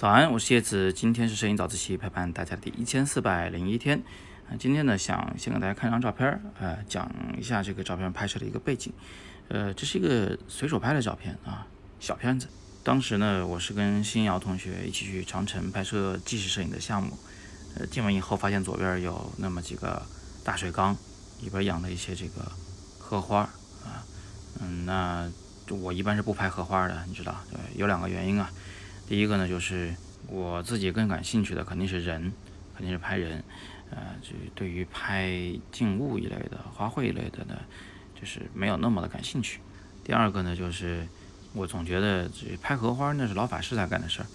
早安，我是叶子，今天是摄影早自习陪伴大家的第一千四百零一天。啊，今天呢，想先给大家看张照片，呃，讲一下这个照片拍摄的一个背景。呃，这是一个随手拍的照片啊，小片子。当时呢，我是跟新瑶同学一起去长城拍摄纪实摄影的项目。呃，进门以后发现左边有那么几个大水缸，里边养了一些这个荷花啊。嗯，那我一般是不拍荷花的，你知道，对，有两个原因啊。第一个呢，就是我自己更感兴趣的肯定是人，肯定是拍人，呃，就对于拍静物一类的、花卉一类的呢，就是没有那么的感兴趣。第二个呢，就是我总觉得这拍荷花那是老法师才干的事儿，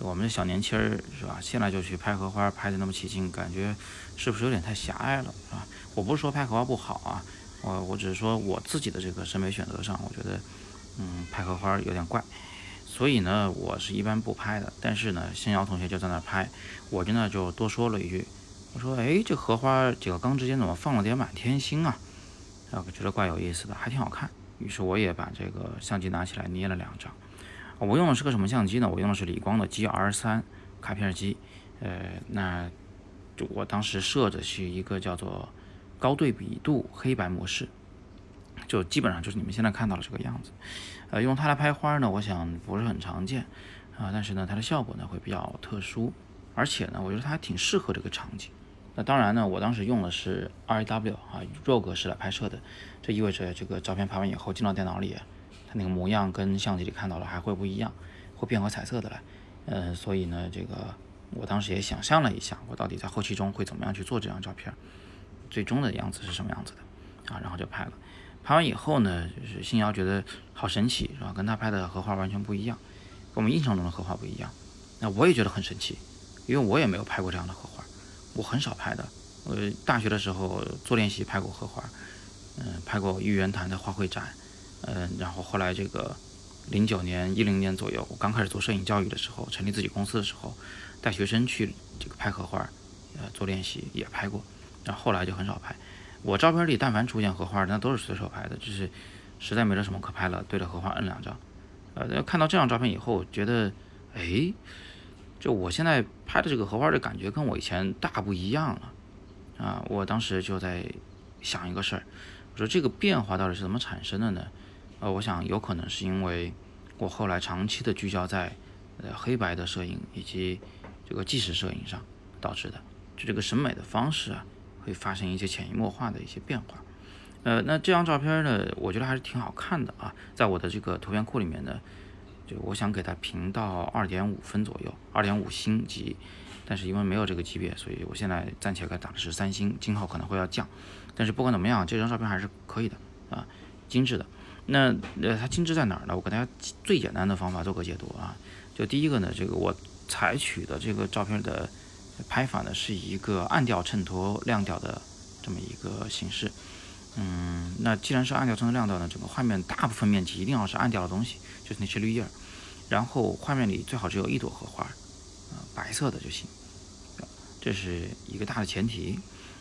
我们这小年轻儿是吧？现在就去拍荷花，拍的那么起劲，感觉是不是有点太狭隘了，是吧？我不是说拍荷花不好啊，我我只是说我自己的这个审美选择上，我觉得，嗯，拍荷花有点怪。所以呢，我是一般不拍的。但是呢，星瑶同学就在那拍，我真的就多说了一句，我说：“哎，这荷花几个缸之间怎么放了点满天星啊？”啊，觉得怪有意思的，还挺好看。于是我也把这个相机拿起来捏了两张。我用的是个什么相机呢？我用的是理光的 GR3 卡片机。呃，那就我当时设的是一个叫做高对比度黑白模式。就基本上就是你们现在看到的这个样子，呃，用它来拍花呢，我想不是很常见啊，但是呢，它的效果呢会比较特殊，而且呢，我觉得它还挺适合这个场景。那当然呢，我当时用的是 RAW 啊 RAW 格式来拍摄的，这意味着这个照片拍完以后进到电脑里，它那个模样跟相机里看到的还会不一样，会变回彩色的来。呃，所以呢，这个我当时也想象了一下，我到底在后期中会怎么样去做这张照片，最终的样子是什么样子的啊，然后就拍了。拍完以后呢，就是新瑶觉得好神奇，是吧？跟他拍的荷花完全不一样，跟我们印象中的荷花不一样。那我也觉得很神奇，因为我也没有拍过这样的荷花，我很少拍的。我大学的时候做练习拍过荷花，嗯，拍过玉渊潭的花卉展，嗯，然后后来这个零九年、一零年左右，我刚开始做摄影教育的时候，成立自己公司的时候，带学生去这个拍荷花，呃，做练习也拍过，然后后来就很少拍。我照片里但凡出现荷花，那都是随手拍的，就是实在没得什么可拍了，对着荷花摁两张。呃，看到这张照片以后，觉得，哎，就我现在拍的这个荷花的感觉跟我以前大不一样了。啊，我当时就在想一个事儿，我说这个变化到底是怎么产生的呢？呃，我想有可能是因为我后来长期的聚焦在呃黑白的摄影以及这个纪实摄影上导致的，就这个审美的方式啊。会发生一些潜移默化的一些变化，呃，那这张照片呢，我觉得还是挺好看的啊，在我的这个图片库里面呢，就我想给它评到二点五分左右，二点五星级，但是因为没有这个级别，所以我现在暂且给打的是三星，今后可能会要降，但是不管怎么样，这张照片还是可以的啊，精致的。那呃，它精致在哪儿呢？我给大家最简单的方法做个解读啊，就第一个呢，这个我采取的这个照片的。拍法呢是一个暗调衬托亮调的这么一个形式，嗯，那既然是暗调衬托亮调呢，整个画面大部分面积一定要是暗调的东西，就是那些绿叶儿，然后画面里最好只有一朵荷花，啊，白色的就行，这是一个大的前提。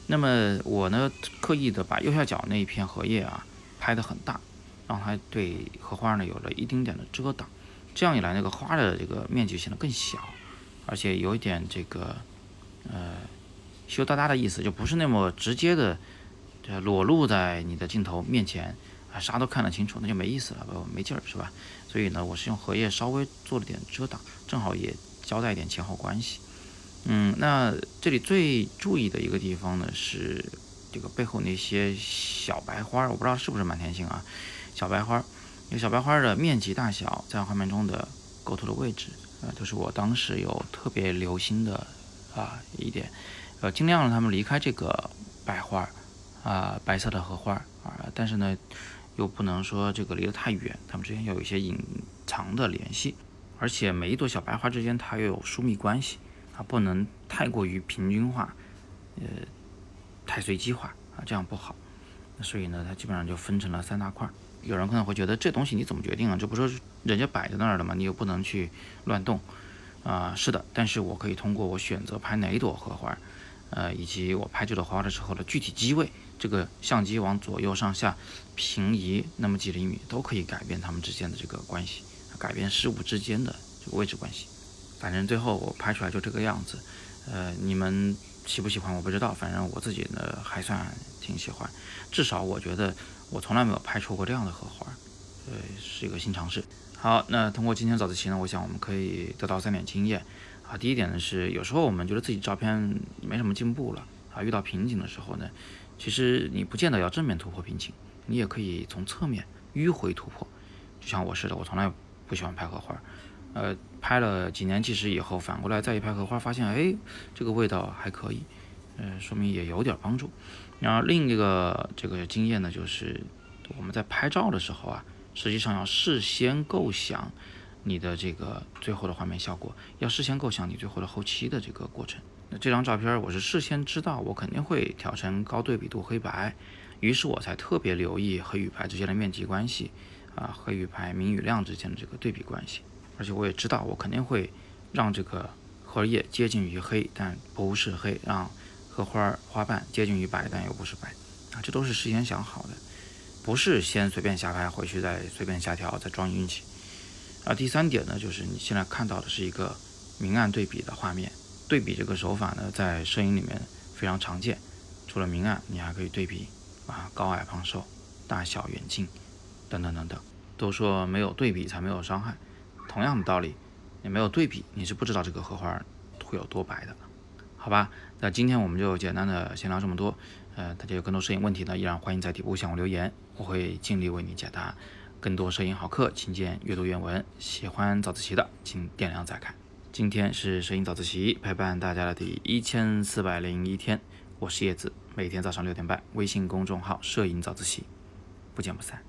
那么我呢刻意的把右下角那一片荷叶啊拍得很大，让它对荷花呢有了一丁点的遮挡，这样一来那个花的这个面积显得更小，而且有一点这个。呃，羞答答的意思就不是那么直接的，这裸露在你的镜头面前啊，啥都看得清楚，那就没意思了，不没劲儿是吧？所以呢，我是用荷叶稍微做了点遮挡，正好也交代一点前后关系。嗯，那这里最注意的一个地方呢，是这个背后那些小白花，我不知道是不是满天星啊？小白花，那小白花的面积大小，在画面中的构图的位置，呃，都是我当时有特别留心的。啊，一点，呃，尽量让他们离开这个白花儿，啊，白色的荷花儿啊，但是呢，又不能说这个离得太远，它们之间要有一些隐藏的联系，而且每一朵小白花之间它又有疏密关系，啊不能太过于平均化，呃，太随机化啊，这样不好。所以呢，它基本上就分成了三大块儿。有人可能会觉得这东西你怎么决定啊？这不是人家摆在那儿的吗？你又不能去乱动。啊，是的，但是我可以通过我选择拍哪一朵荷花，呃，以及我拍这朵花的时候的具体机位，这个相机往左右上下平移那么几厘米，都可以改变它们之间的这个关系，改变事物之间的这个位置关系。反正最后我拍出来就这个样子。呃，你们喜不喜欢我不知道，反正我自己呢还算挺喜欢。至少我觉得我从来没有拍出过这样的荷花，呃，是一个新尝试。好，那通过今天早自习呢，我想我们可以得到三点经验啊。第一点呢是，有时候我们觉得自己照片没什么进步了啊，遇到瓶颈的时候呢，其实你不见得要正面突破瓶颈，你也可以从侧面迂回突破。就像我似的，我从来不喜欢拍荷花，呃，拍了几年纪实以后，反过来再一拍荷花，发现哎，这个味道还可以，呃，说明也有点帮助。然后另一个这个经验呢，就是我们在拍照的时候啊。实际上要事先构想你的这个最后的画面效果，要事先构想你最后的后期的这个过程。那这张照片我是事先知道我肯定会调成高对比度黑白，于是我才特别留意黑与白之间的面积关系啊，黑与白明与亮之间的这个对比关系。而且我也知道我肯定会让这个荷叶接近于黑，但不是黑；让荷花花瓣接近于白，但又不是白啊，这都是事先想好的。不是先随便瞎拍，回去再随便瞎调，再装运气。而第三点呢，就是你现在看到的是一个明暗对比的画面。对比这个手法呢，在摄影里面非常常见。除了明暗，你还可以对比啊高矮胖瘦、大小远近等等等等。都说没有对比才没有伤害，同样的道理，你没有对比，你是不知道这个荷花会有多白的。好吧，那今天我们就简单的先聊这么多。呃，大家有更多摄影问题呢，依然欢迎在底部向我留言，我会尽力为你解答。更多摄影好课，请见阅读原文。喜欢早自习的，请点亮再看。今天是摄影早自习陪伴大家的第一千四百零一天，我是叶子，每天早上六点半，微信公众号“摄影早自习”，不见不散。